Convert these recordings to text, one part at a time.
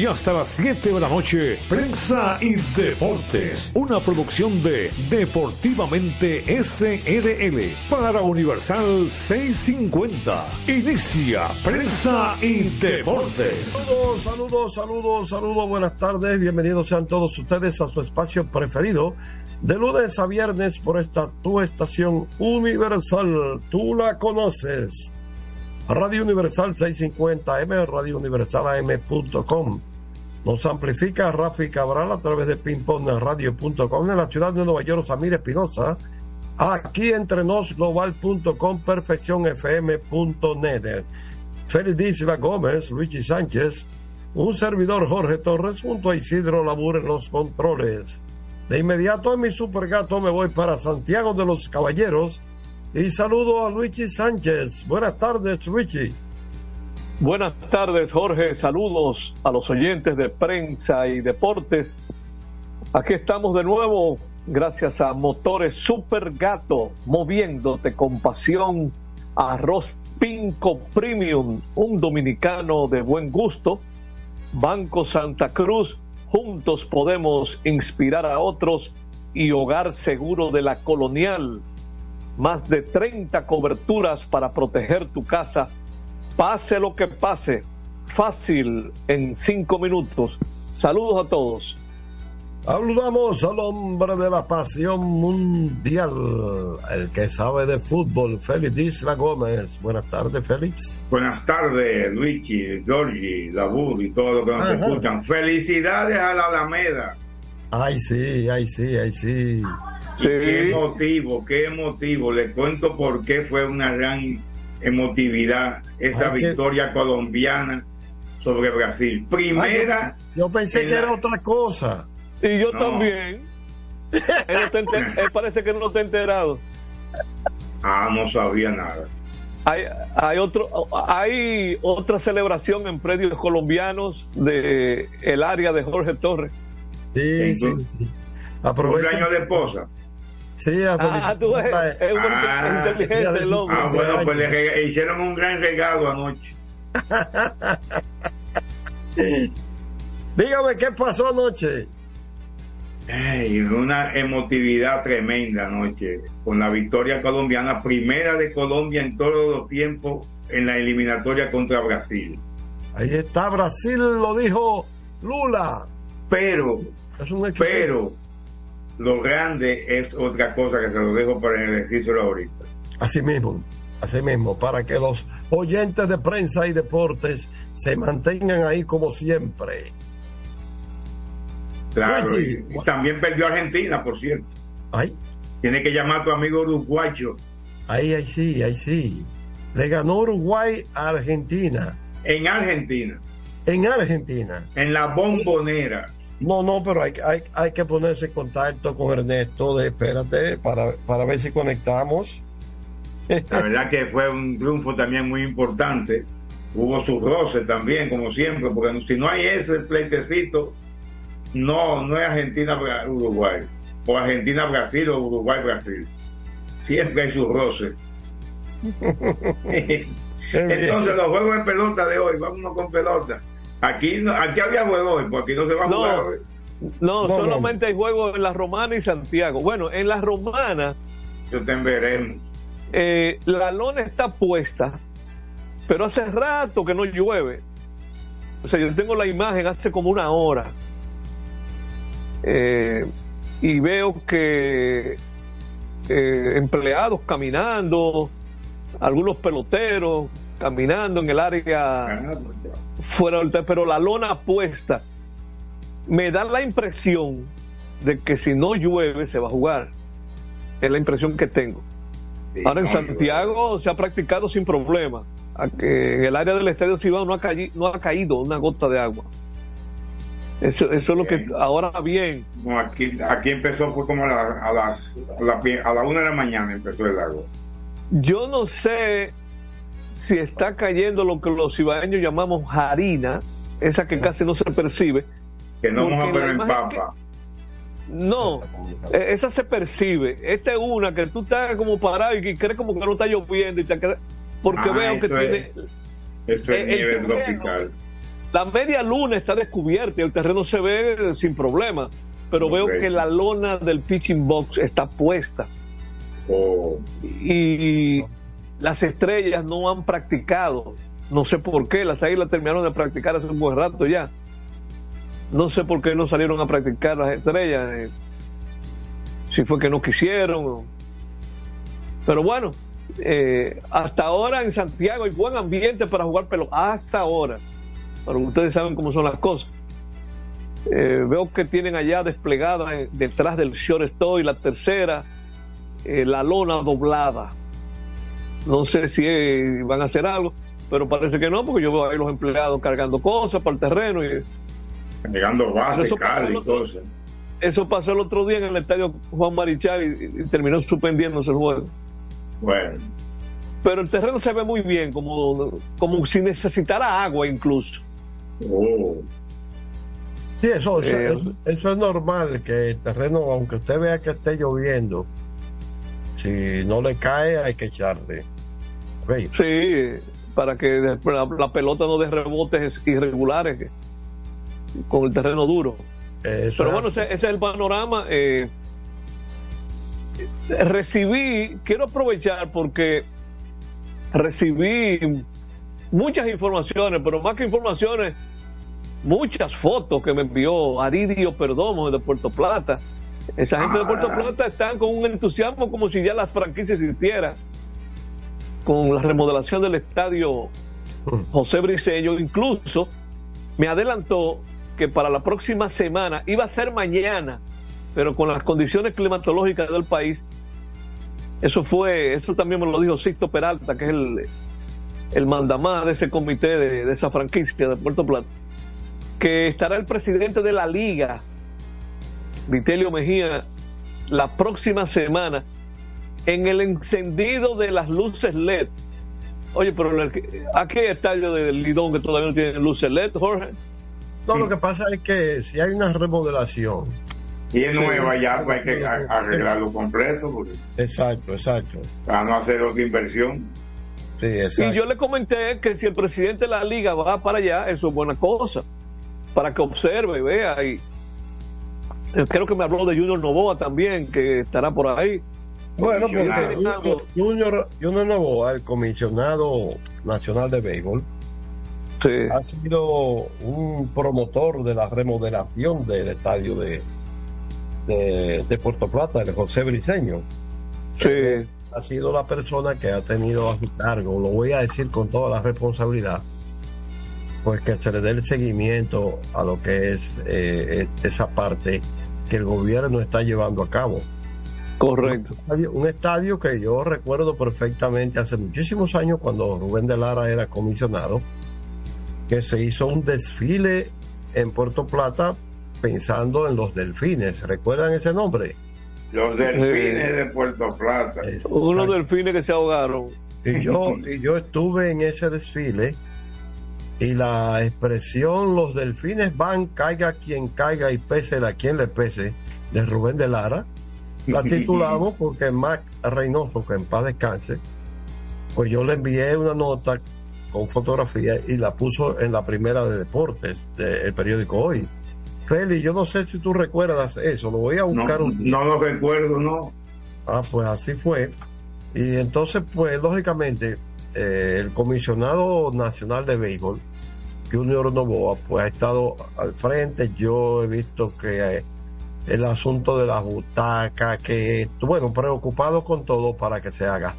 y hasta las 7 de la noche, Prensa y Deportes, una producción de Deportivamente SRL para Universal 650. Inicia Prensa y Deportes. Saludos, saludos, saludos, saludos, buenas tardes, bienvenidos sean todos ustedes a su espacio preferido de lunes a viernes por esta tu estación universal, tú la conoces Radio Universal 650M, Radio Universal AM.com. Nos amplifica Rafi Cabral a través de pingpongradio.com en la ciudad de Nueva York, Samir Espinosa. Aquí entre nos global.com, perfeccionfm.net. Félix Isla Gómez, Luigi Sánchez, un servidor Jorge Torres junto a Isidro Labur en los controles. De inmediato en mi supergato me voy para Santiago de los Caballeros y saludo a Luigi Sánchez. Buenas tardes, Luigi. Buenas tardes, Jorge. Saludos a los oyentes de prensa y deportes. Aquí estamos de nuevo, gracias a Motores Super Gato, moviéndote con pasión. Arroz Pinco Premium, un dominicano de buen gusto. Banco Santa Cruz, juntos podemos inspirar a otros. Y Hogar Seguro de la Colonial, más de 30 coberturas para proteger tu casa. Pase lo que pase, fácil en cinco minutos. Saludos a todos. Saludamos al hombre de la pasión mundial, el que sabe de fútbol, Félix Isla Gómez. Buenas tardes, Félix. Buenas tardes, Luigi, Georgie, Dabur y todos los que nos escuchan. Felicidades a la Alameda. Ay, sí, ay, sí, ay, sí. Qué emotivo, qué emotivo. Les cuento por qué fue una gran emotividad esa victoria colombiana sobre Brasil. Primera. yo, pensé que era otra cosa. Y yo también. él, parece que no está enterado. Ah, no sabía nada. Hay, hay, otro, hay otra celebración en predios colombianos de el área de Jorge Torres. Sí, sí, sí. Cumpleaños de esposa. Sí, ah, tú es, es un ah, inteligente el hombre. Ah, bueno, pues le hicieron un gran regalo anoche. Dígame, ¿qué pasó anoche? Ay, una emotividad tremenda anoche con la victoria colombiana, primera de Colombia en todos los tiempos en la eliminatoria contra Brasil. Ahí está, Brasil lo dijo Lula. Pero, pero, lo grande es otra cosa que se lo dejo para el ejercicio ahorita. Así mismo, así mismo, para que los oyentes de prensa y deportes se mantengan ahí como siempre. Claro, y, también perdió Argentina, por cierto. Ay. Tiene que llamar a tu amigo uruguayo. Ahí, ahí sí, ahí sí. Le ganó Uruguay a Argentina. En Argentina. En Argentina. En la bombonera. No, no, pero hay, hay, hay que ponerse en contacto con Ernesto, de, espérate, para, para ver si conectamos. La verdad que fue un triunfo también muy importante. Hubo sus roces también, como siempre, porque si no hay ese pleitecito, no, no es Argentina-Uruguay, o Argentina-Brasil o Uruguay-Brasil. Siempre hay sus roces. Entonces, los juegos de pelota de hoy, vámonos con pelota. Aquí, aquí había juegos, porque aquí no se va a jugar. No, no, solamente hay juegos en la Romana y Santiago. Bueno, en la Romana. Yo te veremos. Eh, la lona está puesta, pero hace rato que no llueve. O sea, yo tengo la imagen hace como una hora. Eh, y veo que eh, empleados caminando, algunos peloteros caminando en el área fuera pero la lona puesta me da la impresión de que si no llueve se va a jugar. es la impresión que tengo. Ahora en Santiago se ha practicado sin problema. En el área del Estadio Cibao no ha, caído, no ha caído una gota de agua. Eso, eso es lo que ahora bien. No, aquí, aquí empezó fue como a, a las a la, a la una de la mañana empezó el agua. Yo no sé si está cayendo lo que los cibaeños llamamos harina, esa que casi no se percibe. Que no moja pero empapa. No, e, esa se percibe. Esta es una que tú estás como parado y crees como que no está lloviendo y te porque Ah, veo que tiene es- Esto es Eh, el nieve terreno. tropical. la media luna está descubierta y el terreno se ve sin problema, pero veo que la lona del pitching box está puesta Oh, y las estrellas no han practicado. No sé por qué, las águilas terminaron de practicar hace un buen rato ya. No sé por qué no salieron a practicar las estrellas. eh, si fue que no quisieron. Pero bueno, eh, hasta ahora en Santiago hay buen ambiente para jugar pelota. Hasta ahora. Pero ustedes saben cómo son las cosas. Eh, veo que tienen allá desplegada detrás del shortstop y la tercera la lona doblada. No sé si van a hacer algo, pero parece que no, porque yo veo ahí los empleados cargando cosas para el terreno y llegando base, Eso cal y pasó- cosas. eso pasó el otro día en el estadio Juan Marichal y, y terminó suspendiéndose el juego. Bueno, Pero el terreno se ve muy bien, como, como si necesitara agua incluso. oh, Sí, eso, eso, Eh, eso- eso es normal, que el terreno, aunque usted vea que esté lloviendo, si no le cae hay que echarle. Sí, para que después la, la pelota no dé rebotes irregulares con el terreno duro. eso Pero bueno, ese, ese es el panorama. eh, recibí, quiero aprovechar porque recibí muchas informaciones, pero más que informaciones, muchas fotos que me envió Aridio Perdomo de Puerto Plata. Esa gente de Puerto Ah. Plata están con un entusiasmo como si ya las franquicias existieran. Con la remodelación del estadio José Briceño, incluso me adelantó que para la próxima semana iba a ser mañana, pero con las condiciones climatológicas del país, eso fue, eso también me lo dijo Sixto Peralta, que es el, el mandamás de ese comité de, de esa franquicia de Puerto Plata, que estará el presidente de la liga, Vitelio Mejía, la próxima semana en el encendido de las luces LED. Oye, pero el- aquí hay estadio del Lidón que todavía no tiene luces LED, Jorge. No, lo que pasa es que si hay una remodelación, y es nueva ya, pues hay que arreglarlo completo porque, exacto, exacto. para no hacer otra inversión. Sí, Y exacto. yo le comenté que si el presidente de la liga va para allá, eso es buena cosa, para que observe y vea. Y creo que me habló de Junior Novoa también, que estará por ahí. Bueno, porque. Junior, Junior, Junior Novoa, el comisionado nacional de béisbol, Sí, ha sido un promotor de la remodelación del estadio de, de, de Puerto Plata, el José Briceño. sí, Ha sido la persona que ha tenido a su cargo, lo voy a decir con toda la responsabilidad, pues que se le dé el seguimiento a lo que es eh, esa parte que el gobierno está llevando a cabo. correcto. estadio- un estadio que yo recuerdo perfectamente hace muchísimos años cuando Rubén de Lara era comisionado, que se hizo un desfile en Puerto Plata pensando en los delfines. ¿Recuerdan ese nombre? Los delfines de Puerto Plata. Unos delfines que se ahogaron. Y yo, y yo estuve en ese desfile y la expresión los delfines van, caiga quien caiga y pese a quien le pese, de Rubén de Lara, la titulamos porque Mac Reynoso, que en paz descanse, pues yo le envié una nota con fotografía y la puso en la primera de deportes del periódico Hoy. Feli, yo no sé si tú recuerdas eso, lo voy a No, buscar un día. no lo recuerdo, no. Ah, pues así fue. Y entonces, pues lógicamente, eh, el comisionado nacional de béisbol, Junior Novoa, pues ha estado al frente. Yo he visto que eh, el asunto de la butaca, que, bueno, preocupado con todo para que se haga.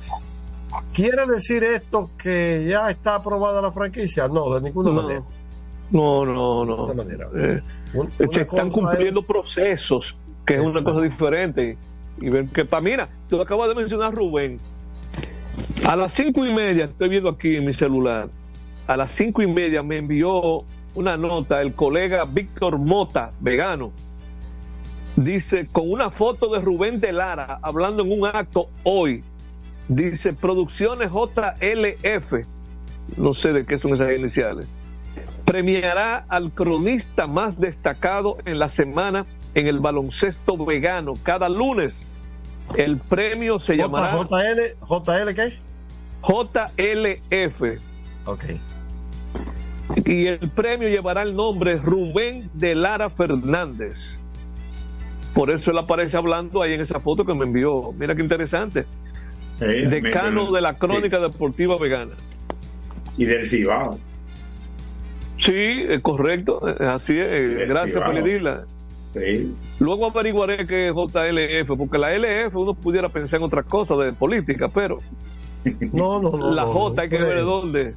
¿Quiere decir esto que ya está aprobada la franquicia? No, de ninguna No, manera. no, no. no. De manera. Eh, se están cumpliendo es- procesos, que es una cosa diferente. y está. Mira, tú acabas de mencionar Rubén. A las cinco y media, estoy viendo aquí en mi celular, a las cinco y media me envió una nota el colega Víctor Mota, vegano. Dice, con una foto de Rubén de Lara hablando en un acto hoy. Dice, Producciones JLF. No sé de qué son esas iniciales. Premiará al cronista más destacado en la semana en el baloncesto vegano cada lunes. El premio se llamará JL, ¿JL qué? JLF. Ok. Y el premio llevará el nombre Rubén de Lara Fernández. Por eso él aparece hablando ahí en esa foto que me envió. Mira qué interesante. Sí, Decano me- de la crónica sí. deportiva vegana. Y del Cibao. Sí, es correcto. eh, Así es. eh, Gracias por. Sí. Luego averiguaré qué es JLF, porque la LF uno pudiera pensar en otras cosas de política, pero No, no, no. la no, J hay que ver de dónde,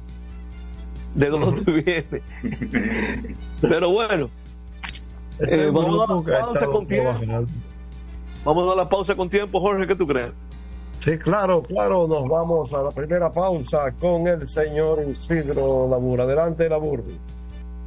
de dónde viene. Pero bueno, Eh, vamos a que la pausa con tiempo. vamos a dar la pausa con tiempo, Jorge, ¿qué tú crees? Sí, claro, claro, nos vamos a la primera pausa con el señor Isidro Labur. Adelante, Labur.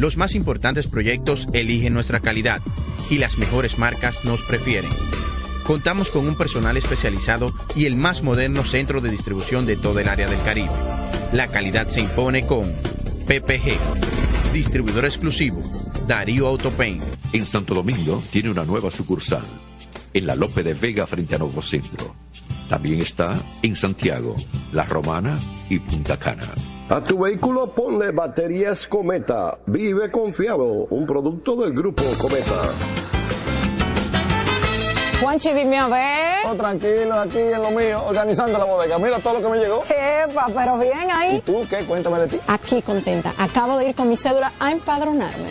Los más importantes proyectos eligen nuestra calidad y las mejores marcas nos prefieren. Contamos con un personal especializado y el más moderno centro de distribución de todo el área del Caribe. La calidad se impone con PPG, distribuidor exclusivo, Darío Autopain. En Santo Domingo tiene una nueva sucursal, en la Lope de Vega frente a Nuevo Centro. También está en Santiago, La Romana y Punta Cana. A tu vehículo ponle baterías Cometa. Vive confiado. Un producto del grupo Cometa. Juanchi, dime a ver. Oh, tranquilo, aquí en lo mío, organizando la bodega. Mira todo lo que me llegó. Epa, pero bien ¿Y ahí. tú qué? Cuéntame de ti. Aquí contenta. Acabo de ir con mi cédula a empadronarme.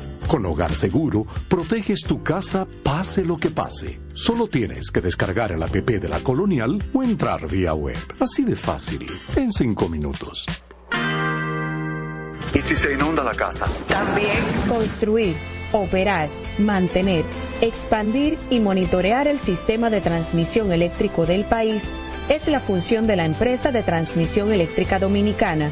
Con Hogar Seguro, proteges tu casa pase lo que pase. Solo tienes que descargar el app de la Colonial o entrar vía web. Así de fácil, en cinco minutos. ¿Y si se inunda la casa? También. Construir, operar, mantener, expandir y monitorear el sistema de transmisión eléctrico del país es la función de la empresa de transmisión eléctrica dominicana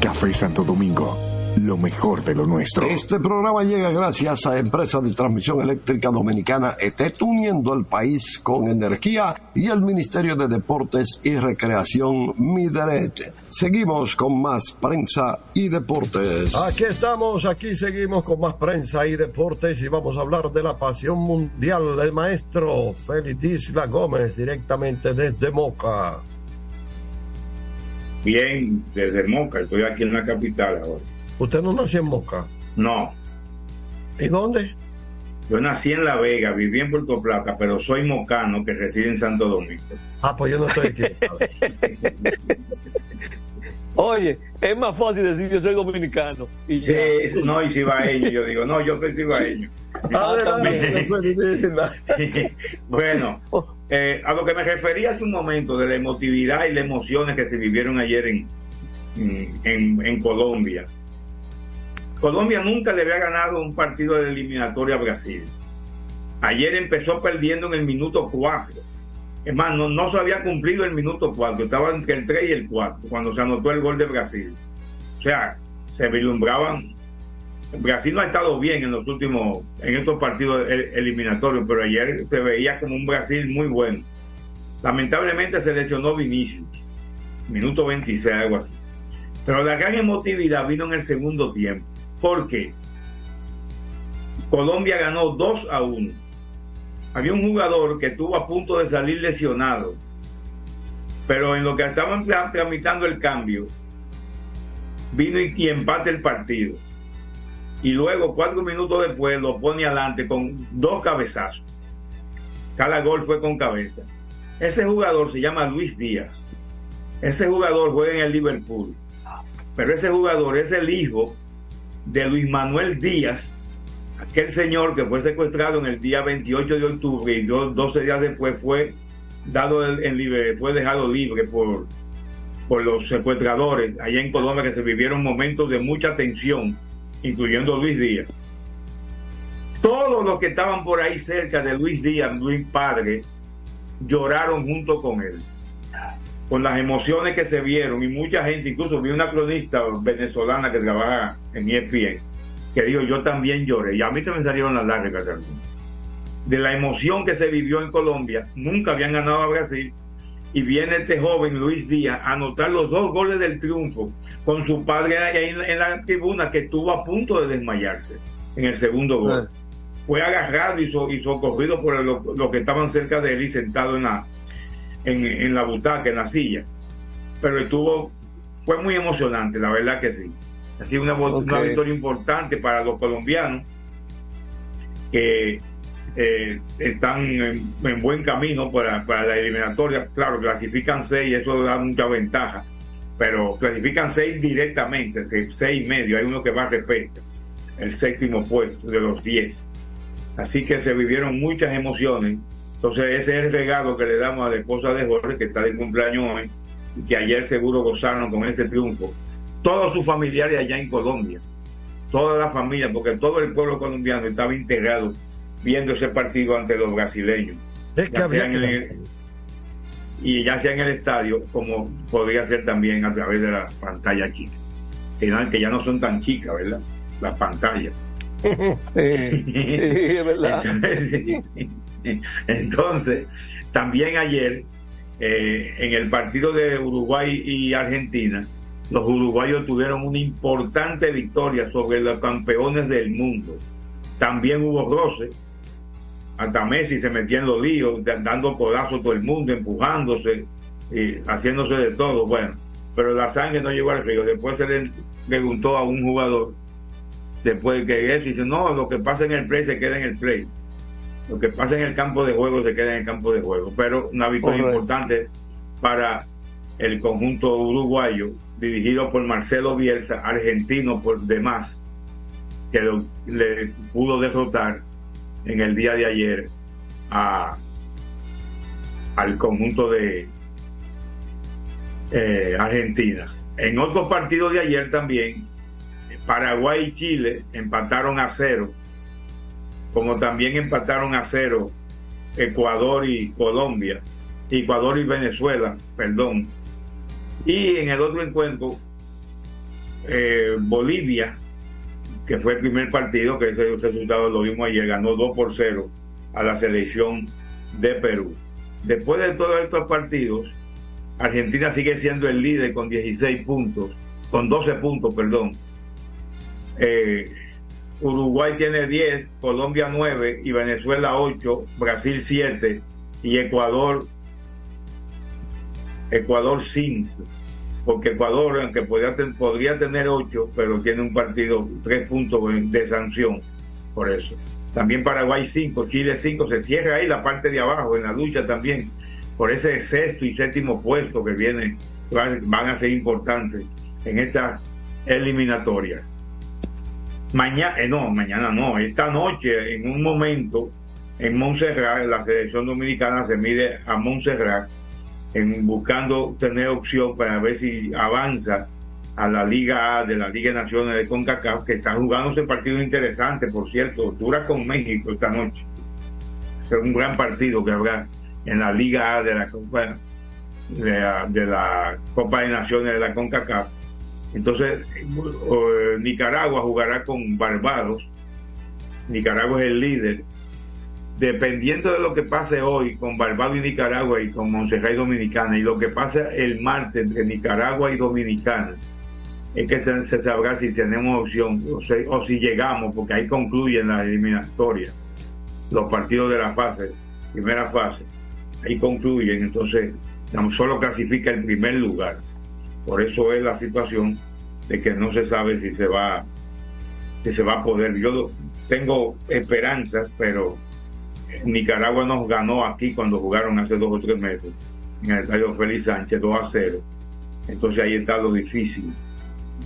Café Santo Domingo, lo mejor de lo nuestro. Este programa llega gracias a Empresa de Transmisión Eléctrica Dominicana ETET, uniendo el país con energía y el Ministerio de Deportes y Recreación Mideret. Seguimos con más prensa y deportes. Aquí estamos, aquí seguimos con más prensa y deportes y vamos a hablar de la pasión mundial del maestro Félix Isla Gómez directamente desde Moca. Bien, desde Moca, estoy aquí en la capital ahora. ¿Usted no nació en Moca? No. ¿Y dónde? Yo nací en La Vega, viví en Puerto Plata, pero soy mocano que reside en Santo Domingo. Ah, pues yo no estoy aquí. Oye, es más fácil decir yo soy dominicano. Y Sí, no, y cibaeño, yo digo, no, yo soy cibaeño. Ah, bueno, eh, a lo que me refería hace un momento de la emotividad y las emociones que se vivieron ayer en, en, Colombia. Colombia nunca le había ganado un partido de eliminatoria a Brasil. Ayer empezó perdiendo en el minuto 4. Es no, no se había cumplido el minuto 4, estaba entre el 3 y el 4 cuando se anotó el gol de Brasil. O sea, se vislumbraban. Brasil no ha estado bien en los últimos, en estos partidos el- eliminatorios, pero ayer se veía como un Brasil muy bueno. Lamentablemente se lesionó Vinicius, minuto 26, algo así. Pero la gran emotividad vino en el segundo tiempo. ¿Por qué? Colombia ganó 2 a 1. Había un jugador que estuvo a punto de salir lesionado, pero en lo que estaban tra- tramitando el cambio, vino y empate el partido. Y luego, cuatro minutos después, lo pone adelante con dos cabezazos. Cada gol fue con cabeza. Ese jugador se llama Luis Díaz. Ese jugador juega en el Liverpool. Pero ese jugador es el hijo de Luis Manuel Díaz, aquel señor que fue secuestrado en el día 28 de octubre y do- 12 días después fue dado en libre, fue dejado libre por, por los secuestradores allá en Colombia que se vivieron momentos de mucha tensión, incluyendo Luis Díaz. Todos los que estaban por ahí cerca de Luis Díaz, Luis Padre, lloraron junto con él. con las emociones que se vieron y mucha gente, incluso vi una cronista venezolana que trabaja en ESPN, que dijo, yo también lloré, y a mí se me salieron las lágrimas de la emoción que se vivió en Colombia, nunca habían ganado a Brasil, y viene este joven Luis Díaz a anotar los dos goles del triunfo con su padre ahí en, la tribuna que estuvo a punto de desmayarse en el segundo gol. Fue agarrado y, so- y socorrido por los los que estaban cerca de él y sentado en la, en, en la butaca, en la silla. Pero estuvo, fue muy emocionante, la verdad que sí. Ha sido una, una victoria importante para los colombianos que eh, están en, en buen camino para, para la eliminatoria. Claro, clasifican seis, eso da mucha ventaja, pero clasifican seis directamente, seis, seis y medio. Hay uno que va a respeto, el séptimo puesto de los diez. Así que se vivieron muchas emociones. Entonces, ese es el regalo que le damos a la esposa de Jorge, que está de cumpleaños hoy, y que ayer seguro gozaron con ese triunfo. Todos sus familiares allá en Colombia, toda la familia, porque todo el pueblo colombiano estaba integrado viendo ese partido ante los brasileños. Es que Ya había sea en que- el- y ya sea en el estadio, como podría ser también a través de la pantalla chica. Que, ya no son tan chicas, ¿verdad? Las pantallas. es verdad. Entonces, entonces, también ayer, eh, en el partido de Uruguay y Argentina, los uruguayos tuvieron una importante victoria sobre los campeones del mundo. También hubo roce, hasta Messi se metía en los líos, da- dando codazos a todo el mundo, empujándose, y haciéndose de todo. Bueno, pero la sangre no llegó al río. Después se le preguntó a un jugador, después que eso, y dice, no, lo que pasa en el play se queda en el play. Lo que pasa en el campo de juego se queda en el campo de juego. Pero una victoria Correcto. importante para el conjunto uruguayo, dirigido por Marcelo Bielsa, argentino por demás, que lo- le pudo derrotar en el día de ayer a, al conjunto de eh, Argentina. En otros partidos de ayer también, Paraguay y Chile empataron a cero, como también empataron a cero Ecuador y Colombia, Ecuador y Venezuela, perdón. Y en el otro encuentro, eh, Bolivia, que fue el primer partido, que ese resultado lo vimos ayer, ganó 2 por 0 a la selección de Perú. Después de todos estos partidos, Argentina sigue siendo el líder con 16 puntos, con 12 puntos, perdón. Eh, Uruguay tiene 10, Colombia 9 y Venezuela 8, Brasil 7 y Ecuador Ecuador 5 porque Ecuador aunque podría, podría tener 8 pero tiene un partido 3 puntos de sanción por eso. También Paraguay 5, Chile 5 se cierra ahí la parte de abajo en la lucha también por ese sexto y séptimo puesto que viene van, a ser importantes en estas eliminatorias mañana, no, mañana no, esta noche, en un momento, en Montserrat, la selección dominicana se mide a Montserrat, en buscando tener opción para ver si avanza a la Liga A de la Liga de Naciones de CONCACAF, que está jugando ese partido interesante, por cierto, dura con México esta noche. Es un gran partido que habrá en la Liga A de la Copa de la, de la Copa de Naciones de la CONCACAF. Entonces, eh, Nicaragua jugará con Barbados. Nicaragua es el líder. Dependiendo de lo que pase hoy con Barbados y Nicaragua y con Montserrat y Dominicana y lo que pase el martes entre Nicaragua y Dominicana, es que se, sabrá si tenemos opción o, o si llegamos, porque ahí concluyen las eliminatorias, los partidos de la fase, primera fase, ahí concluyen, entonces solo clasifica el primer lugar. Por eso es la situación de que no se sabe si se va si se va a poder. Yo tengo esperanzas, pero Nicaragua nos ganó aquí cuando jugaron hace dos o tres meses en el estadio Félix Sánchez 2 a 0. Entonces ahí está lo difícil.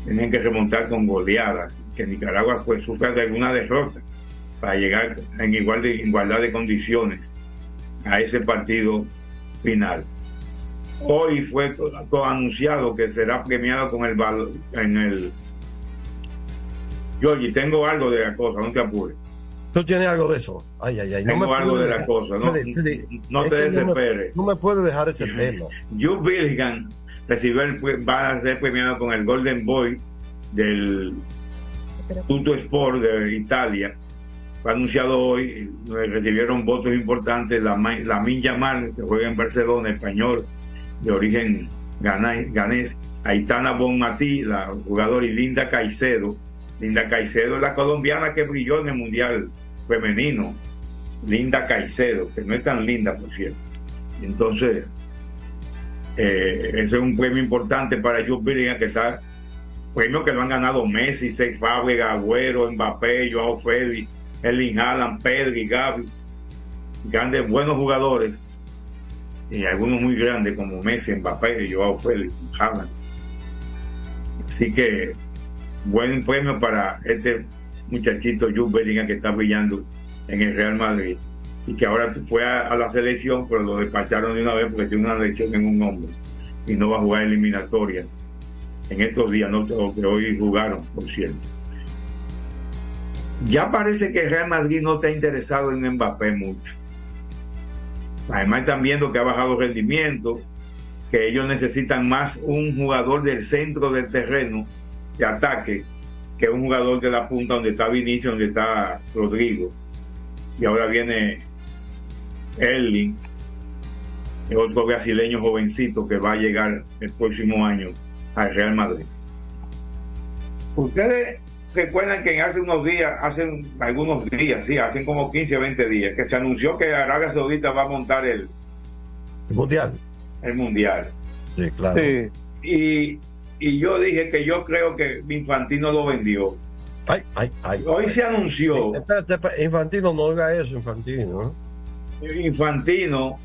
Tienen que remontar con goleadas, que Nicaragua pues sufra de alguna derrota para llegar en igual de, igualdad de condiciones a ese partido final. Hoy fue co- anunciado que será premiado con el val- en el Georgie, tengo algo de la cosa, no te apures. Tú tienes algo de eso. Ay, ay, ay. Tengo algo de la dejar- cosa, no- no te que no me- desesperes. No me puedes dejar ese tema. Jude Bellingham recibió el, va a ser premiado con el Golden Boy del Tutto Sport de Italia. Fue anunciado hoy, recibieron votos importantes la, la Yamal, que juega en Barcelona, español, de origen ganés, Aitana Bonmatí, la jugadora, y Linda Caicedo. Linda Caicedo es la colombiana que brilló en el Mundial Femenino. Linda Caicedo, que no es tan linda, por cierto. Entonces, eh, ese es un premio importante para Jude Bellingham, que está premio que lo han ganado Messi, Cesc Fábregas, Agüero, Mbappé, Joao Félix, Erling Haaland, Pedri, Gavi, grandes, buenos jugadores, y algunos muy grandes como Messi, Mbappé, Joao Félix, Haaland. Así que buen premio para este muchachito Jude Bellingham que está brillando en el Real Madrid y que ahora fue a, la selección, pero lo despacharon de una vez porque tiene una lesión en un hombro y no va a jugar eliminatoria en estos días, no que hoy jugaron, por cierto. Ya parece que el Real Madrid no está interesado en Mbappé mucho. Además están viendo que ha bajado rendimiento, que ellos necesitan más un jugador del centro del terreno de ataque que un jugador de la punta donde está Vinicio, donde está Rodrigo. Y ahora viene Erling, el otro brasileño jovencito que va a llegar el próximo año al Real Madrid. Ustedes recuerdan que hace unos días, hace algunos días, sí, hace como 15 o 20 días, que se anunció que Arabia Saudita va a montar el, El mundial. el Mundial. Sí, claro. Y, y yo dije que yo creo que Infantino lo vendió. Ay, ay, ay. Hoy se anunció. Espérate, espérate, Infantino, no oiga eso, Infantino. ¿eh? Infantino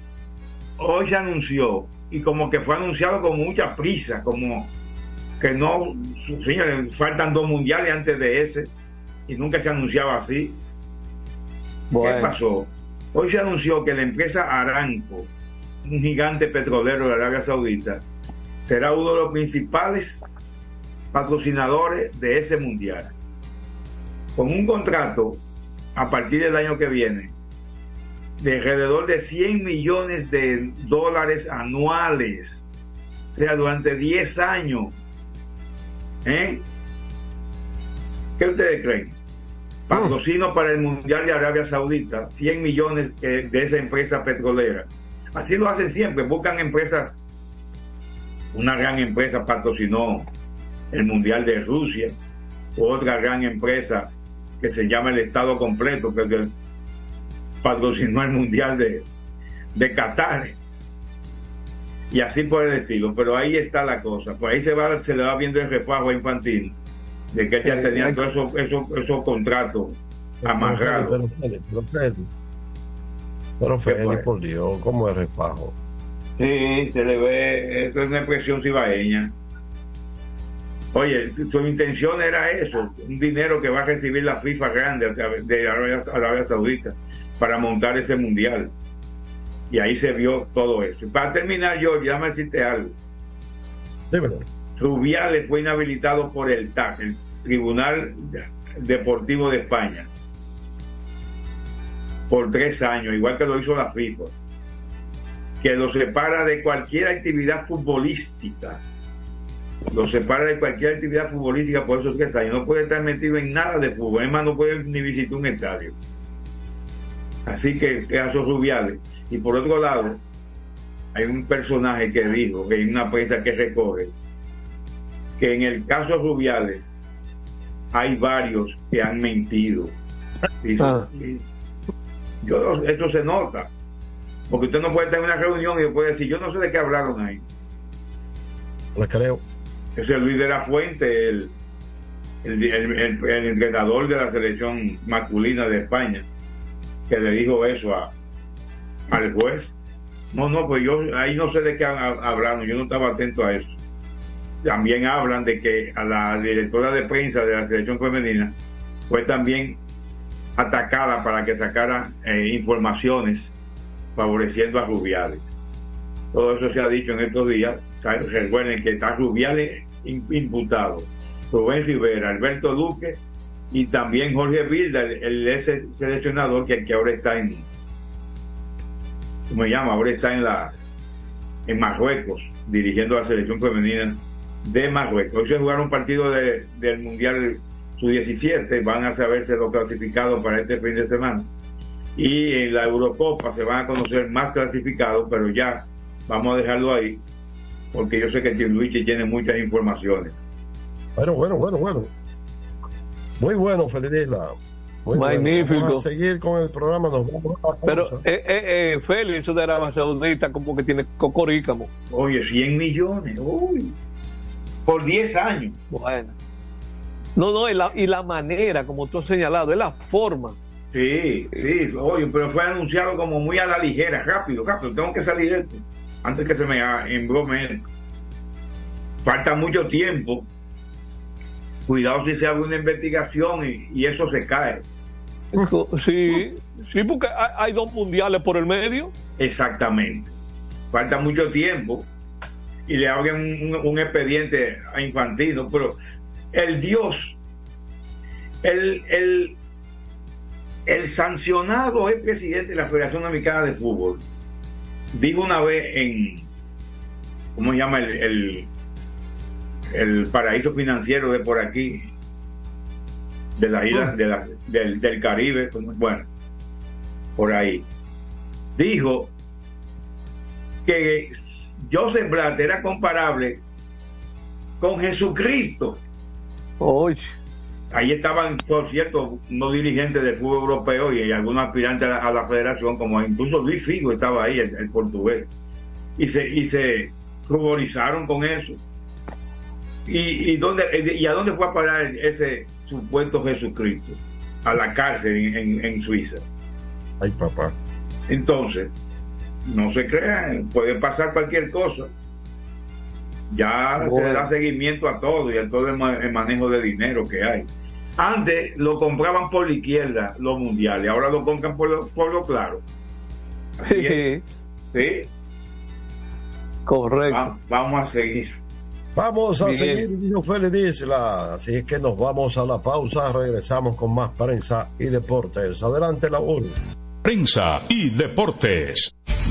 hoy se anunció y como que fue anunciado con mucha prisa, como que no, señores, faltan dos mundiales antes de ese y nunca se anunciaba así. ¿Qué pasó? Hoy se anunció que la empresa Aramco, un gigante petrolero de Arabia Saudita, será uno de los principales patrocinadores de ese mundial. Con un contrato a partir del año que viene de alrededor de 100 millones de dólares anuales, o sea, durante 10 años. ¿Eh? ¿Qué ustedes creen? Patrocino para el Mundial de Arabia Saudita, 100 millones eh, de esa empresa petrolera. Así lo hacen siempre, buscan empresas. Una gran empresa patrocinó el Mundial de Rusia, otra gran empresa que se llama el Estado Completo, que patrocinó el Mundial de, de Qatar. Y así por el estilo. Pero ahí está la cosa. Pues ahí se, va, se le va viendo el refajo a Infantino de que ya tenía todos esos, esos, esos contratos amarrados. Pero, por Dios, ¿cómo es refajo? Sí, se le ve, eso es una expresión cibaeña. Oye, su intención era eso, un dinero que va a recibir la FIFA grande de Arabia, Saudita para montar ese mundial. Y ahí se vio todo eso. Para terminar, yo ya me decirte algo. Rubiales fue inhabilitado por el TAC, el Tribunal Deportivo de España, por tres años, igual que lo hizo la FIFA que lo separa de cualquier actividad futbolística. Lo separa de cualquier actividad futbolística por esos tres años. No puede estar metido en nada de fútbol. Es más, no puede ni visitar un estadio. Así que casos rubiales. Y por otro lado, hay un personaje que dijo, que hay una prensa que recorre, que en el caso Rubiales hay varios que han mentido. Y yo, esto se nota. Porque usted no puede estar en una reunión y puede decir, yo no sé de qué hablaron ahí. Le creo. Ese es Luis de la Fuente, el, el, el- entrenador de la selección masculina de España, que le dijo eso a, al juez. No, no, pues yo ahí no sé de qué ha- hablaron, yo no estaba atento a eso. También hablan de que a la directora de prensa de la selección femenina fue también atacada para que sacara eh, informaciones favoreciendo a Rubiales. Todo eso se ha dicho en estos días. Recuerden que está Rubiales imputado, Rubén Rivera, Alberto Duque y también Jorge Vilda, el, el seleccionador que, ahora está en, ¿cómo llama? Ahora está en la en Marruecos, dirigiendo la selección femenina de Marruecos. Hoy se jugaron un partido de- del Mundial Sub-17, van a saberse los clasificados para este fin de semana. Y en la Eurocopa se van a conocer más clasificados, pero ya vamos a dejarlo ahí, porque yo sé que Tim Luigi tiene muchas informaciones. Bueno, bueno, bueno, bueno. Muy bueno, Feliz Isla. Muy bueno. Magnífico. Vamos a seguir con el programa. Nos vamos a Pero, eh, eh, eh, Félix, eso de Arabia Saudita como que tiene cocorícamo. Oye, 100 millones, uy, por 10 años. Bueno. No, no, y la, y la manera, como tú has señalado, es la forma. Sí, sí, oye, pero fue anunciado como muy a la ligera, rápido, rápido, tengo que salir de esto, antes que se me embrome. Falta mucho tiempo. Cuidado si se abre una investigación y, y eso se cae. Sí, sí, porque hay, hay dos mundiales por el medio. Exactamente. Falta mucho tiempo y le abren un, un- un expediente a Infantino, pero el Dios, el, el, el sancionado es presidente de la Federación Americana de Fútbol, dijo una vez en, ¿cómo se llama? El, el, el paraíso financiero de por aquí, de las islas de la- del, del Caribe, bueno, por ahí. Dijo que Joseph Blatt era comparable con Jesucristo. Oye. Ahí estaban, por cierto, unos dirigentes del fútbol europeo y algunos aspirantes a la, a la federación, como incluso Luis Figo estaba ahí, el, el portugués. Y se, y se ruborizaron con eso. ¿Y, y, dónde, ¿Y a dónde fue a parar ese supuesto Jesucristo? A la cárcel en, en- en Suiza. Ay, papá. Entonces, no se crean, puede pasar cualquier cosa. Ya se le da seguimiento a todo y a todo el, ma- el manejo de dinero que hay. Antes lo compraban por la izquierda los mundiales, ahora lo compran por lo, por lo claro. Es. Sí. Correcto. Va- vamos a seguir. Vamos a seguir, dijo Félix Isla. Así es que nos vamos a la pausa. Regresamos con más prensa y deportes. Adelante, la Prensa y deportes.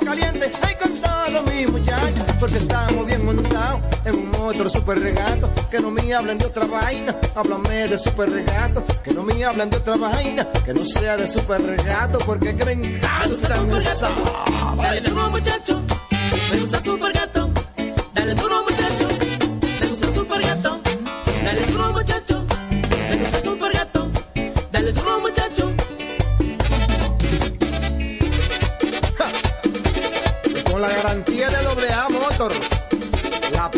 Caliente, ay con todo mi muchachos. Porque estamos bien montados en un otro super regato. Que no me hablen de otra vaina, háblame de super regato. Que no me hablen de otra vaina, que no sea de super regato. Porque que me encanta esa. Dale duro muchacho, me gusta super gato. Dale duro muchacho,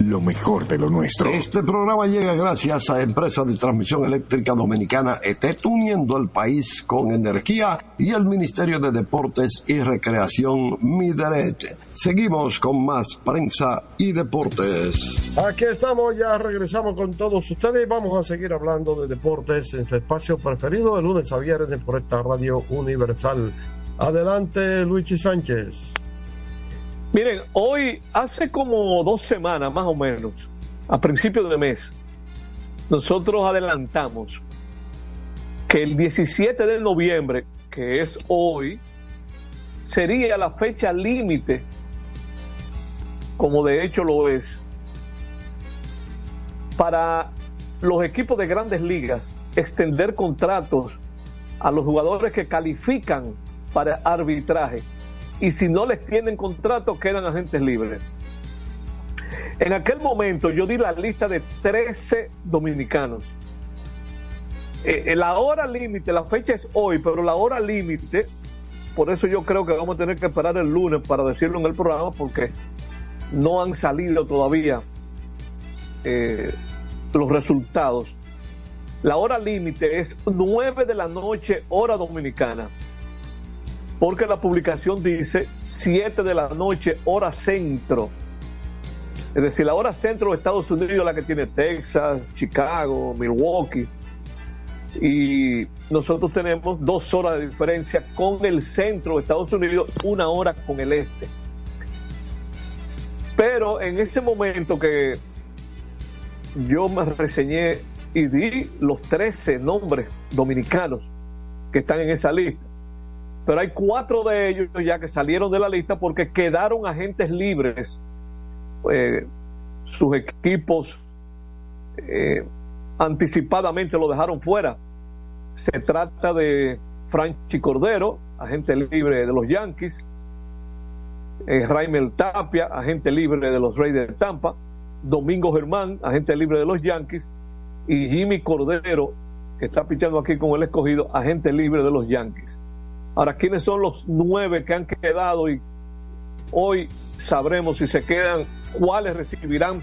lo mejor de lo nuestro. Este programa llega gracias a Empresa de Transmisión Eléctrica Dominicana ETET, uniendo el país con energía y el Ministerio de Deportes y Recreación Mideret. Seguimos con más prensa y deportes. Aquí estamos, ya regresamos con todos ustedes y vamos a seguir hablando de deportes en su espacio preferido de lunes a viernes por esta radio universal. Adelante, Luigi Sánchez. Miren, hoy, hace como dos semanas más o menos, a principios de mes, nosotros adelantamos que el 17 de noviembre, que es hoy, sería la fecha límite, como de hecho lo es, para los equipos de grandes ligas extender contratos a los jugadores que califican para arbitraje y si no les tienen contrato quedan agentes libres. En aquel momento yo di la lista de 13 dominicanos. Eh, eh, la hora límite, la fecha es hoy, pero la hora límite, por eso yo creo que vamos a tener que esperar el lunes para decirlo en el programa, porque no han salido todavía eh, los resultados. La hora límite es 9 de la noche, hora dominicana. Porque la publicación dice 7 de la noche, hora centro. Es decir, la hora centro de Estados Unidos es la que tiene Texas, Chicago, Milwaukee. Y nosotros tenemos dos horas de diferencia con el centro de Estados Unidos, una hora con el este. Pero en ese momento que yo me reseñé y di los 13 nombres dominicanos que están en esa lista. Pero hay cuatro de ellos ya que salieron de la lista porque quedaron agentes libres. Eh, sus equipos eh, anticipadamente lo dejaron fuera. Se trata de Franchi Cordero, agente libre de los Yankees, eh, Raimel Tapia, agente libre de los Reyes de Tampa, Domingo Germán, agente libre de los Yankees, y Jimmy Cordero, que está pichando aquí con el escogido, agente libre de los Yankees. Ahora, ¿quiénes son los nueve que han quedado? Y hoy sabremos si se quedan, cuáles recibirán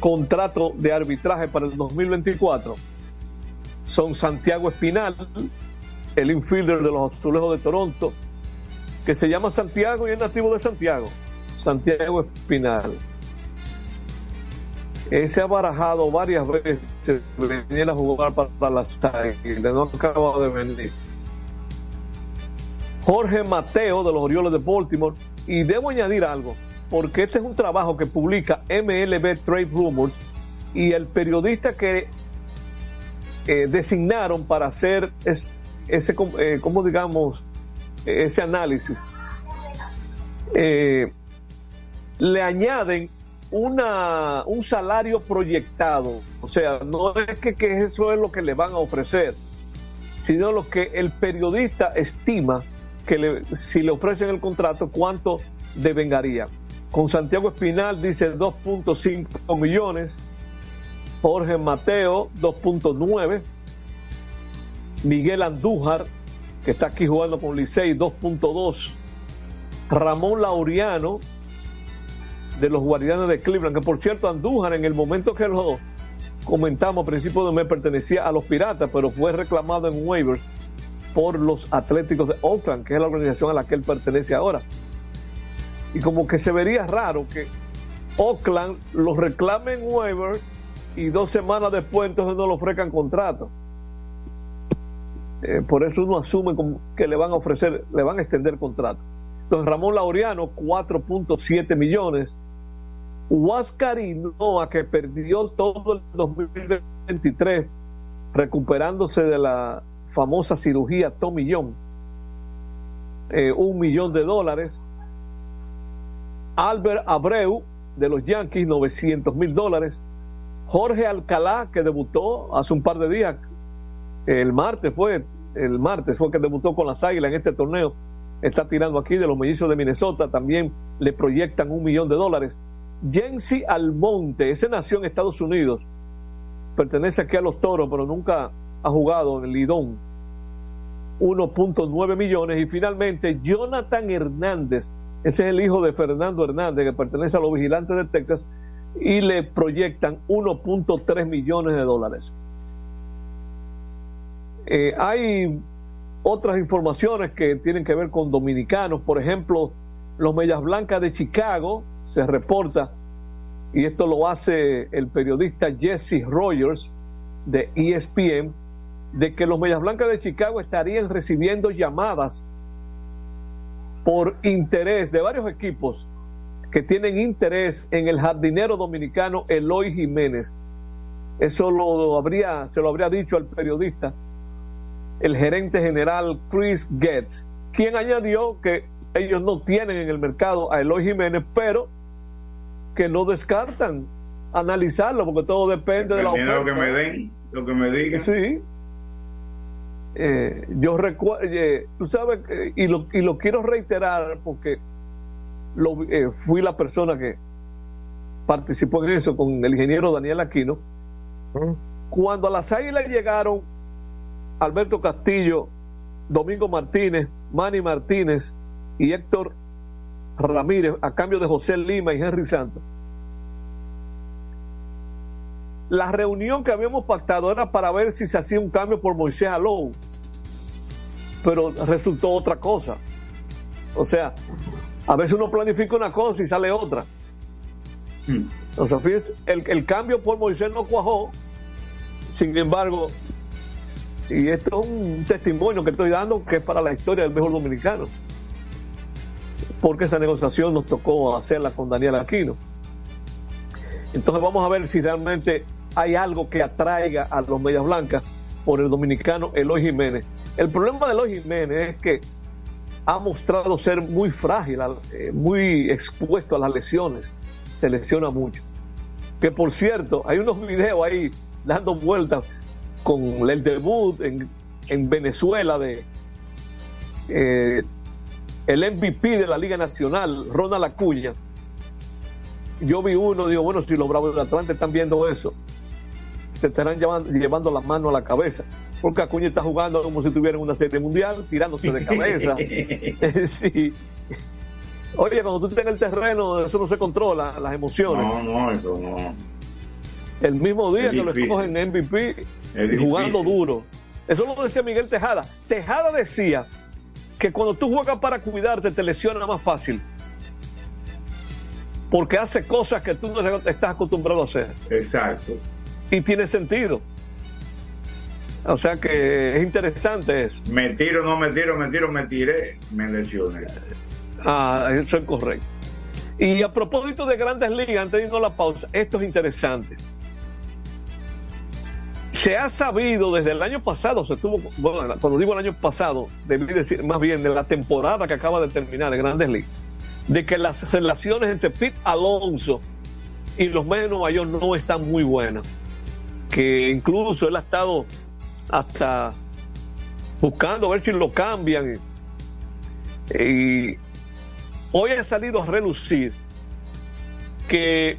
contrato de arbitraje para el 2024. Son Santiago Espinal, el infielder de los Azulejos de Toronto, que se llama Santiago y es nativo de Santiago. Santiago Espinal. Ese ha barajado varias veces venir a jugar para las Águilas, no acaba de venir. Jorge Mateo de los Orioles de Baltimore. Y debo añadir algo, porque este es un trabajo que publica MLB Trade Rumors y el periodista que eh, designaron para hacer es, ese, eh, como digamos, ese análisis, eh, le añaden una, un salario proyectado. O sea, no es que, que, eso es lo que le van a ofrecer, sino lo que el periodista estima que si le ofrecen el contrato, cuánto devengaría. Con Santiago Espinal dice 2.5 millones, Jorge Mateo 2.9, Miguel Andújar, que está aquí jugando con Licey 2.2, Ramón Laureano de los Guardianes de Cleveland, que por cierto Andújar en el momento que lo comentamos a principios de mes pertenecía a los Piratas, pero fue reclamado en waivers por los Atléticos de Oakland, que es la organización a la que él pertenece ahora. Y como que se vería raro que Oakland lo reclame en waivers y dos semanas después entonces no le ofrezcan contrato. Eh, por eso uno asume que le van a ofrecer, le van a extender contrato. Entonces Ramón Laureano, 4.7 millones. Huáscar Noa, que perdió todo el 2023 recuperándose de la famosa cirugía Tommy John, eh, un millón de dólares. Albert Abreu de los Yankees, 900 mil dólares. Jorge Alcalá, que debutó hace un par de días, el martes fue, el martes fue que debutó con las Águilas en este torneo, está tirando aquí de los mellizos de Minnesota, también le proyectan un millón de dólares. Jensi Almonte, ese nació en Estados Unidos, pertenece aquí a los Toros, pero nunca ha jugado en Lidón. 1.9 millones. Y finalmente, Jonathan Hernández, ese es el hijo de Fernando Hernández, que pertenece a los vigilantes de Texas, y le proyectan 1.3 millones de dólares. Eh, hay otras informaciones que tienen que ver con dominicanos, por ejemplo, los Medias Blancas de Chicago, se reporta, y esto lo hace el periodista Jesse Rogers de ESPN, de que los Medias Blancas de Chicago estarían recibiendo llamadas por interés de varios equipos que tienen interés en el jardinero dominicano Eloy Jiménez. Eso lo habría, se lo habría dicho al periodista el gerente general Chris Getz, quien añadió que ellos no tienen en el mercado a Eloy Jiménez, pero que no descartan analizarlo porque todo depende de la oferta. Lo que me den, lo que me digan. Sí. Eh, yo recuerdo, eh, tú sabes, y, lo, y lo quiero reiterar porque lo, eh, fui la persona que participó en eso con el ingeniero Daniel Aquino. Cuando a las águilas llegaron Alberto Castillo, Domingo Martínez, Manny Martínez y Héctor Ramírez a cambio de José Lima y Henry Santos. La reunión que habíamos pactado era para ver si se hacía un cambio por Moisés Alou, pero resultó otra cosa. O sea, a veces uno planifica una cosa y sale otra. O sea, fíjense, el, el cambio por Moisés no cuajó. Sin embargo, y esto es un testimonio que estoy dando que es para la historia del mejor dominicano. Porque esa negociación nos tocó hacerla con Daniel Aquino. Entonces vamos a ver si realmente hay algo que atraiga a los Medias Blancas por el dominicano Eloy Jiménez. El problema de Eloy Jiménez es que ha mostrado ser muy frágil, eh, muy expuesto a las lesiones. Se lesiona mucho. Que por cierto, hay unos videos ahí dando vueltas con el debut en, en Venezuela de eh, el MVP de la Liga Nacional, Ronald Acuña. Yo vi uno, digo, bueno, si los Bravos del Atlante están viendo eso, se estarán llevando, llevando la mano a la cabeza. Porque Acuña está jugando como si tuviera una serie mundial, tirándose de cabeza. sí. Oye, cuando tú estás en el terreno, eso no se controla, las emociones. No, no, eso no. El mismo día Es que lo escogen MVP Es y jugando difícil. duro. Eso lo decía Miguel Tejada. Tejada decía que cuando tú juegas para cuidarte te lesiona más fácil. Porque hace cosas que tú no estás acostumbrado a hacer. Exacto. Y tiene sentido. O sea que es interesante eso. Me tiro, no me tiro, me tiro, me tiré, me lesioné. Ah, eso es correcto. Y a propósito de grandes ligas, antes de irnos a la pausa, esto es interesante. Se ha sabido desde el año pasado, se tuvo, bueno, cuando digo el año pasado, debí decir más bien de la temporada que acaba de terminar de Grandes Ligas, de que las relaciones entre Pete Alonso y los Mets de Nueva York no están muy buenas. Que incluso él ha estado hasta buscando a ver si lo cambian. Y hoy ha salido a relucir que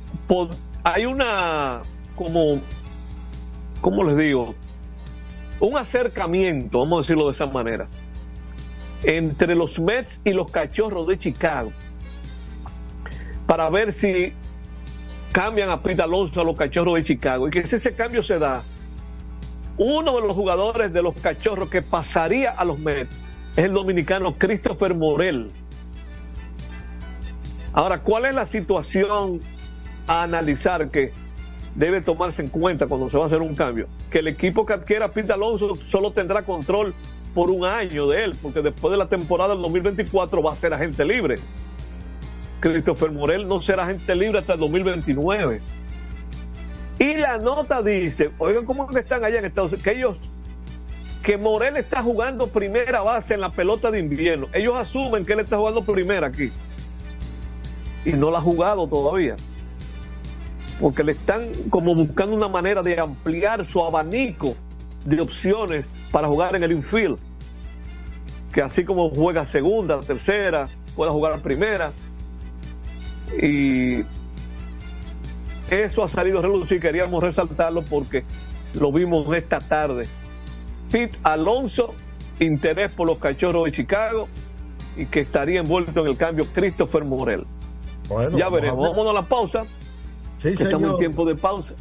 hay una como ¿cómo les digo? Un acercamiento, vamos a decirlo de esa manera, entre los Mets y los Cachorros de Chicago para ver si cambian a Pete Alonso a los Cachorros de Chicago y que si ese cambio se da, uno de los jugadores de los Cachorros que pasaría a los Mets es el dominicano Christopher Morel. Ahora, ¿cuál es la situación a analizar que debe tomarse en cuenta cuando se va a hacer un cambio? Que el equipo que adquiera a Pete Alonso solo tendrá control por un año de él, porque después de la temporada del 2024 va a ser agente libre. Christopher Morel no será agente libre hasta el 2029. Y la nota dice, oigan cómo que están allá en Estados Unidos, que ellos, que Morel está jugando primera base en la pelota de invierno. Ellos asumen que él está jugando primera aquí. Y no la ha jugado todavía. Porque le están como buscando una manera de ampliar su abanico de opciones para jugar en el infield. Que así como juega segunda, tercera, pueda jugar primera. Y eso ha salido a relucir, queríamos resaltarlo porque lo vimos esta tarde. Pete Alonso, interés por los cachorros de Chicago y que estaría envuelto en el cambio Christopher Morel. Bueno, ya vamos a veremos, ver. vámonos a la pausa. Sí, que estamos en tiempo de pausa.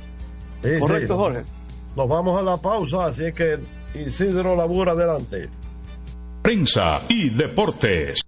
Sí, sí. Correcto, Jorge. Nos vamos a la pausa, así es que Isidro Labura adelante. Prensa y deportes.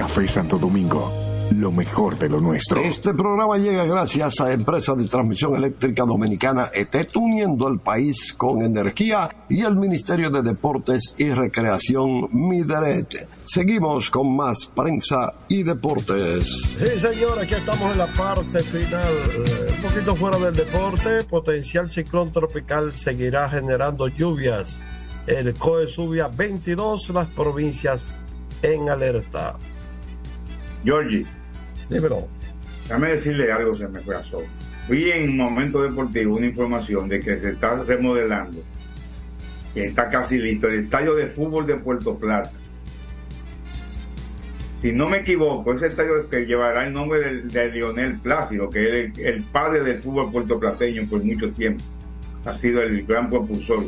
Café Santo Domingo, lo mejor de lo nuestro. Este programa llega gracias a Empresa de Transmisión Eléctrica Dominicana ETET, uniendo el país con energía y el Ministerio de Deportes y Recreación Mideret. Seguimos con más prensa y deportes. Sí, señor, aquí estamos en la parte final. Un poquito fuera del deporte, potencial ciclón tropical seguirá generando lluvias. El COE sube a 22 las provincias en alerta. Georgie, dímelo. Déjame decirle algo, se me corazón. Vi en Momento Deportivo una información de que se está remodelando, que está casi listo, el estadio de fútbol de Puerto Plata. Si no me equivoco, ese estadio que llevará el nombre de, de Lionel Plácido, que es el, el padre del fútbol puertoplateño por mucho tiempo. Ha sido el gran propulsor.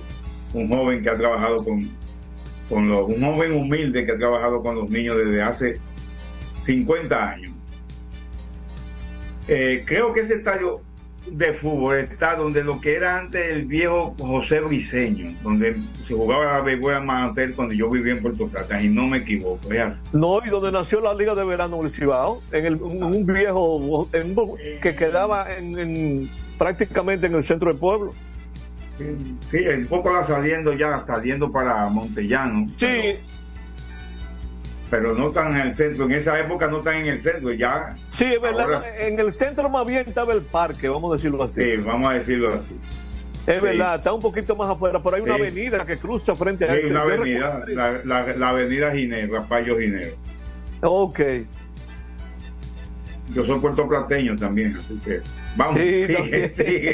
Un joven que ha trabajado con, con los, un joven humilde que ha trabajado con los niños desde hace 50 años. Eh, creo que ese estadio de fútbol está donde lo que era antes el viejo José Briseño, donde se jugaba la Begoya Mantel cuando yo vivía en Puerto Plata, y no me equivoco. Es así. No, y donde nació la Liga de Verano del Cibao, en el, un, viejo en que quedaba en, en- prácticamente en el centro del pueblo. Sí, un poco la saliendo ya, saliendo para Montellano. Sí. Pero, pero no tan en el centro. En esa época no están en el centro, ya. Sí, es verdad. Ahora- En el centro más bien estaba el parque, vamos a decirlo así. Sí, vamos a decirlo así. Es Sí. verdad, está un poquito más afuera, pero hay una Sí. avenida que cruza frente a Sí, una avenida, recuerdo- la, la- la avenida Ginebra, Rafayo Ginebra. Ok. Yo soy puertoplateño también, así que vamos. Sí, Sí.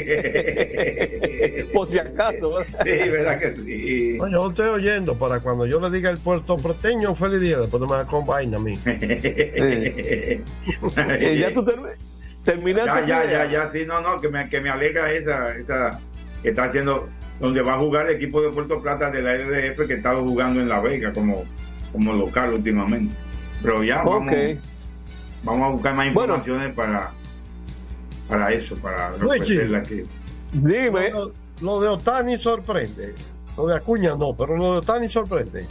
Por si acaso. ¿verdad? Sí, verdad que sí. No, yo lo estoy oyendo para cuando yo le diga el puerto porteño, feliz día, después no me da con vaina a mí. Eh, ya tú termi- terminaste. Ya, ya, ya, ya, sí, no, no, que me, que me alegra esa, esa, que está haciendo, donde va a jugar el equipo de Puerto Plata de la RDF que estaba jugando en La Vega como, como local últimamente. Pero ya vamos, Ok. Vamos a buscar más Bueno. informaciones para, para eso, para ofrecerla aquí. Dime. Lo, lo de Otani sorprende. Lo de Acuña no, pero lo de Otani sorprende.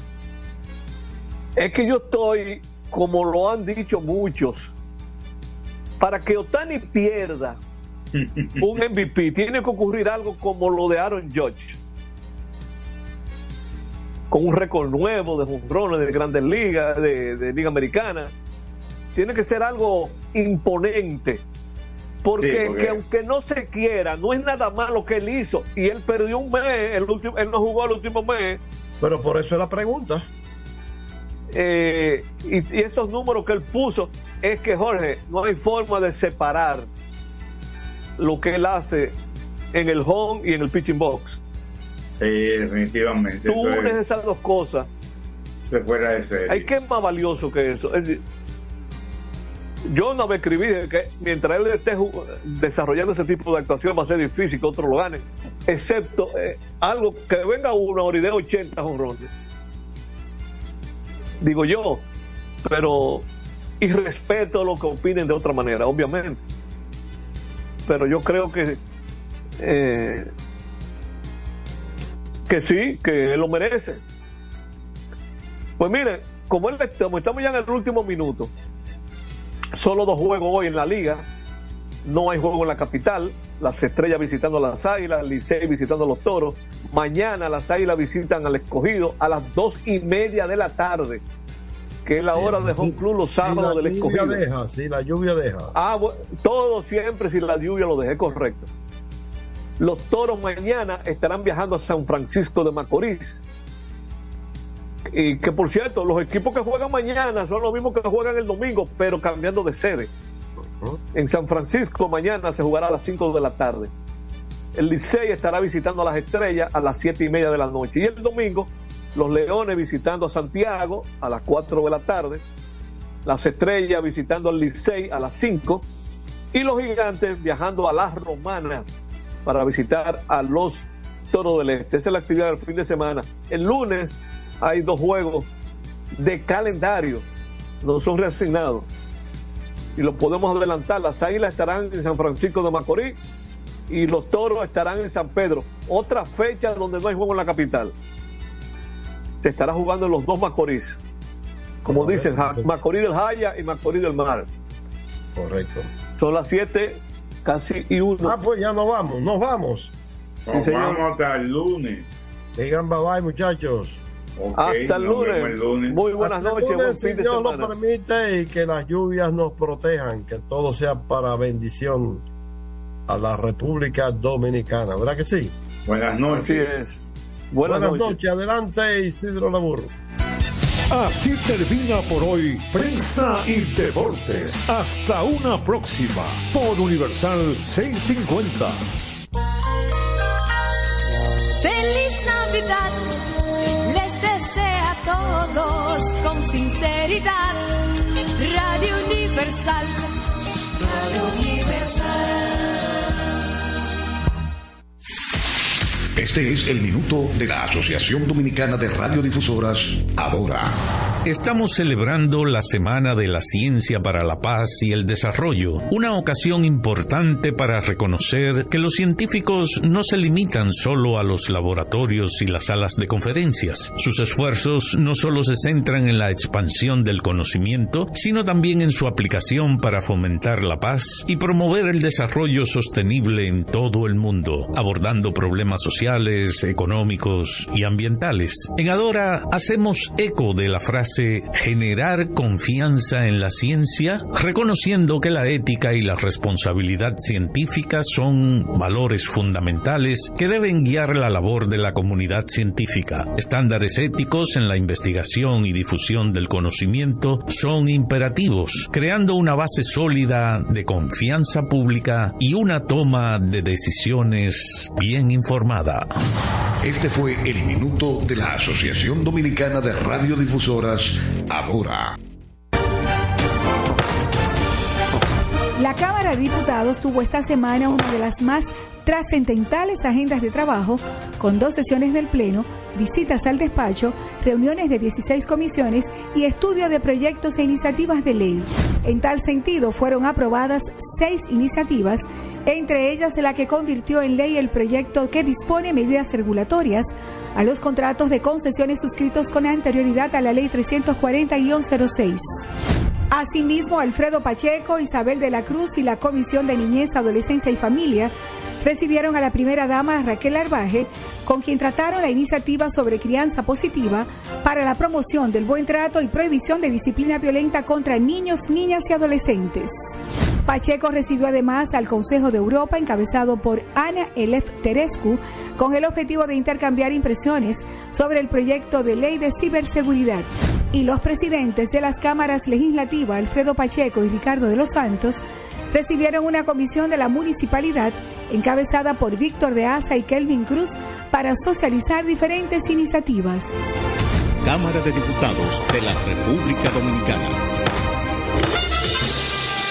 Es que yo estoy, como lo han dicho muchos, para que Otani pierda un MVP, tiene que ocurrir algo como lo de Aaron Judge. Con un récord nuevo de jonrones de grandes ligas, de, de liga americana. Tiene que ser algo imponente. Porque, Sí, porque- que aunque no se quiera, no es nada malo que él hizo. Y él perdió un mes, el último, él no jugó el último mes. Pero por eso es la pregunta. Eh, y, y esos números que él puso es que Jorge no hay forma de separar lo que él hace en el home y en el pitching box Sí, definitivamente. tú unes esas dos cosas fuera de serie. hay que es más valioso que eso Es decir, yo una vez escribí que mientras él esté desarrollando ese tipo de actuación va a ser difícil que otro lo gane excepto eh, algo que venga uno y de 80 jonrones digo yo pero y respeto lo que opinen de otra manera obviamente. Pero yo creo que eh, que sí que él lo merece. Pues mire como él estamos, estamos ya en el último minuto solo dos juegos hoy en la liga no hay juego en la capital las estrellas visitando a las águilas Licey visitando a los toros mañana las águilas visitan al escogido a las dos y media de la tarde que es la hora de home club los sábados si la del lluvia escogido deja, si la lluvia deja. Ah, bu- todo siempre si la lluvia lo dejé correcto. Los toros mañana estarán viajando a San Francisco de Macorís. Y que por cierto, los equipos que juegan mañana son los mismos que juegan el domingo, pero cambiando de sede. En San Francisco mañana se jugará a las 5 de la tarde. El Licey estará visitando a las estrellas a las 7 y media de la noche. Y el domingo, los Leones visitando a Santiago a las 4 de la tarde las estrellas visitando al Licey a las 5 y los gigantes viajando a las romanas para visitar a los toros del este. Esa es la actividad del fin de semana. El lunes hay dos juegos de calendario, no son reasignados. Y los podemos adelantar. Las águilas estarán en San Francisco de Macorís y los toros estarán en San Pedro. Otra fecha donde no hay juego en la capital. Se estará jugando en los dos Macorís como dicen, Macorís del Jaya y Macorís del Mar. correcto. Son las 7, casi y uno. Ah, pues ya nos vamos, nos vamos. Nos vamos hasta el lunes. Digan bye bye, muchachos. Hasta el lunes. vemos el lunes. Muy buenas Hasta el noches, buen lunes, fin si de Dios lo permite y que las lluvias nos protejan, que todo sea para bendición a la República Dominicana, ¿verdad que sí? Buenas noches. Así es. Buenas, noches. Adelante, Isidro Labur. Así termina por hoy Prensa y Deportes. Hasta una próxima por Universal 650. Feliz Navidad, con sinceridad. Radio Universal, Radio Universal. Este es el minuto de la Asociación Dominicana de Radiodifusoras, Adora. Estamos celebrando la Semana de la Ciencia para la Paz y el Desarrollo, una ocasión importante para reconocer que los científicos no se limitan solo a los laboratorios y las salas de conferencias. Sus esfuerzos no solo se centran en la expansión del conocimiento, sino también en su aplicación para fomentar la paz y promover el desarrollo sostenible en todo el mundo, abordando problemas sociales, económicos y ambientales. En Adora hacemos eco de la frase generar confianza en la ciencia, reconociendo que la ética y la responsabilidad científica son valores fundamentales que deben guiar la labor de la comunidad científica. Estándares éticos en la investigación y difusión del conocimiento son imperativos, creando una base sólida de confianza pública y una toma de decisiones bien informada. Este fue el minuto de la Asociación Dominicana de Radiodifusoras, Adora. La Cámara de Diputados tuvo esta semana una de las más trascendentales agendas de trabajo, con dos sesiones del Pleno, visitas al despacho, reuniones de 16 comisiones y estudio de proyectos e iniciativas de ley. En tal sentido, fueron aprobadas seis iniciativas, entre ellas la que convirtió en ley el proyecto que dispone medidas regulatorias a los contratos de concesiones suscritos con anterioridad a la Ley 340-06. Asimismo, Alfredo Pacheco, Isabel de la Cruz y la Comisión de Niñez, Adolescencia y Familia recibieron a la primera dama Raquel Arbaje, con quien trataron la iniciativa sobre crianza positiva para la promoción del buen trato y prohibición de disciplina violenta contra niños, niñas y adolescentes. Pacheco recibió además al Consejo de Europa encabezado por Ana Elef Terescu con el objetivo de intercambiar impresiones sobre el proyecto de ley de ciberseguridad. Y los presidentes de las cámaras legislativas, Alfredo Pacheco y Ricardo de los Santos, recibieron una comisión de la municipalidad encabezada por Víctor de Asa y Kelvin Cruz para socializar diferentes iniciativas. Cámara de Diputados de la República Dominicana.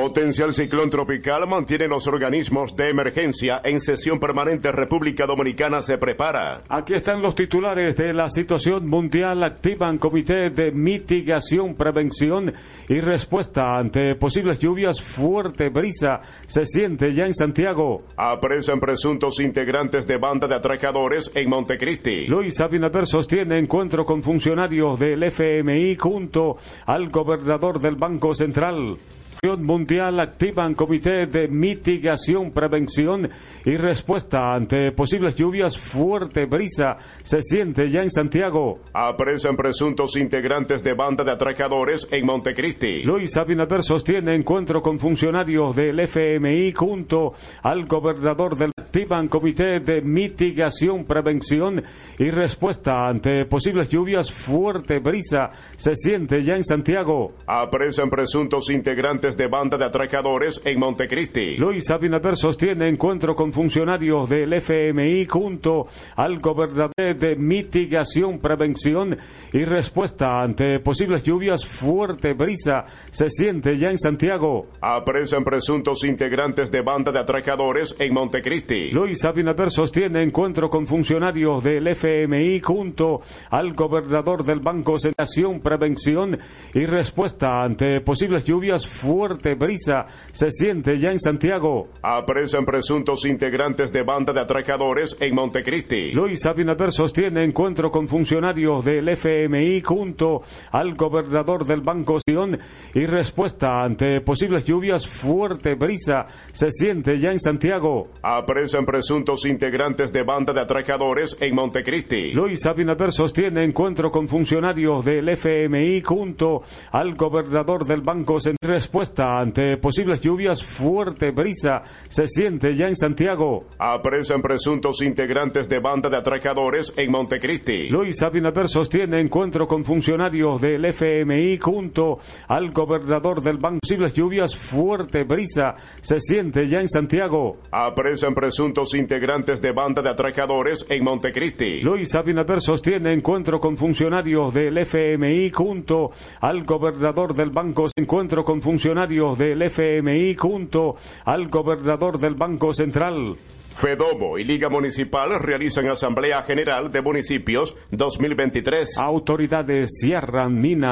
Potencial ciclón tropical mantiene los organismos de emergencia en sesión permanente. República Dominicana se prepara. Aquí están los titulares de la situación mundial. Activan comité de mitigación, prevención y respuesta ante posibles lluvias. Fuerte brisa se siente ya en Santiago. Apresan presuntos integrantes de banda de atracadores en Montecristi. Luis Abinader sostiene encuentro con funcionarios del FMI junto al gobernador del Banco Central. Mundial activan comité de mitigación, prevención y respuesta ante posibles lluvias. Fuerte brisa se siente ya en Santiago. Apresan presuntos integrantes de banda de atracadores en Montecristi. Luis Abinader sostiene encuentro con funcionarios del FMI junto al gobernador del activan comité de mitigación, prevención y respuesta ante posibles lluvias. Fuerte brisa se siente ya en Santiago. Apresan presuntos integrantes integrantes de banda de atracadores en Montecristi. Luis Abinader sostiene encuentro con funcionarios del FMI junto al gobernador de mitigación, prevención y respuesta ante posibles lluvias. Fuerte brisa se siente ya en Santiago. Apresan presuntos integrantes de banda de atracadores en Montecristi. Luis Abinader sostiene encuentro con funcionarios del FMI junto al gobernador del Banco Nación, Prevención y Respuesta ante posibles lluvias. Fuerte brisa se siente ya en Santiago. Apresan presuntos integrantes de banda de atracadores en Montecristi. Luis Abinader sostiene encuentro con funcionarios del FMI junto al gobernador del Banco Sion y respuesta ante posibles lluvias. Fuerte brisa se siente ya en Santiago. Apresan presuntos integrantes de banda de atracadores en Montecristi. Luis Abinader sostiene encuentro con funcionarios del FMI junto al gobernador del Banco en respuesta ante posibles lluvias. Fuerte brisa se siente ya en Santiago. Apresan presuntos integrantes de banda de atracadores en Montecristi. Luis Abinader sostiene encuentro con funcionarios del FMI junto al gobernador del Banco. Posibles lluvias. Fuerte brisa se siente ya en Santiago. Apresan presuntos integrantes de banda de atracadores en Montecristi. Luis Abinader sostiene encuentro con funcionarios del FMI junto al gobernador del Banco. Encuentro con funcionarios del FMI junto al gobernador del Banco Central. FEDOMO y Liga Municipal realizan Asamblea General de Municipios 2023. Autoridades cierran mina.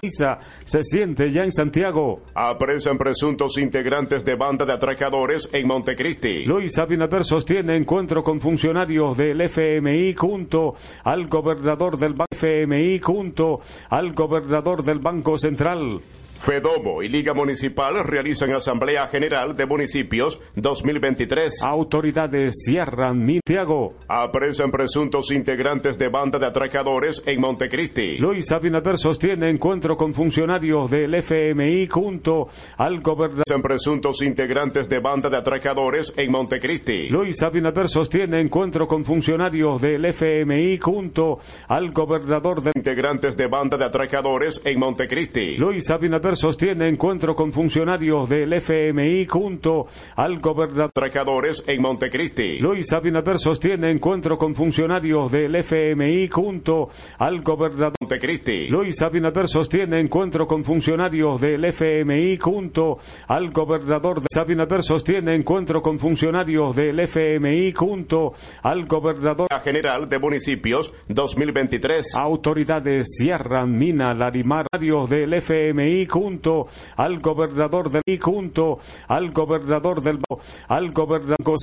Se siente ya en Santiago. Apresan presuntos integrantes de banda de atracadores en Montecristi. Luis Abinader sostiene encuentro con funcionarios del FMI junto al gobernador del Banco FMI junto al gobernador del Banco Central. FEDOMO y Liga Municipal realizan Asamblea General de Municipios 2023. Autoridades cierran Santiago. Apresan presuntos integrantes de banda de atracadores en Montecristi. Luis Abinader sostiene encuentro con funcionarios del FMI junto al gobernador. Apresan presuntos integrantes de banda de atracadores en Montecristi. Luis Abinader sostiene encuentro con funcionarios del FMI junto al gobernador de integrantes de banda de atracadores en Montecristi. Luis Abinader sostiene encuentro con funcionarios del FMI junto al gobernador. Atracadores en Montecristi. Luis Abinader sostiene encuentro con funcionarios del FMI junto al gobernador. Montecristi. Luis Abinader sostiene encuentro con funcionarios del FMI junto al gobernador. De Abinader sostiene encuentro con funcionarios del FMI junto al gobernador. General de Municipios 2023. Autoridades cierran mina Larimar del FMI junto al gobernador del y junto al gobernador del al gobernador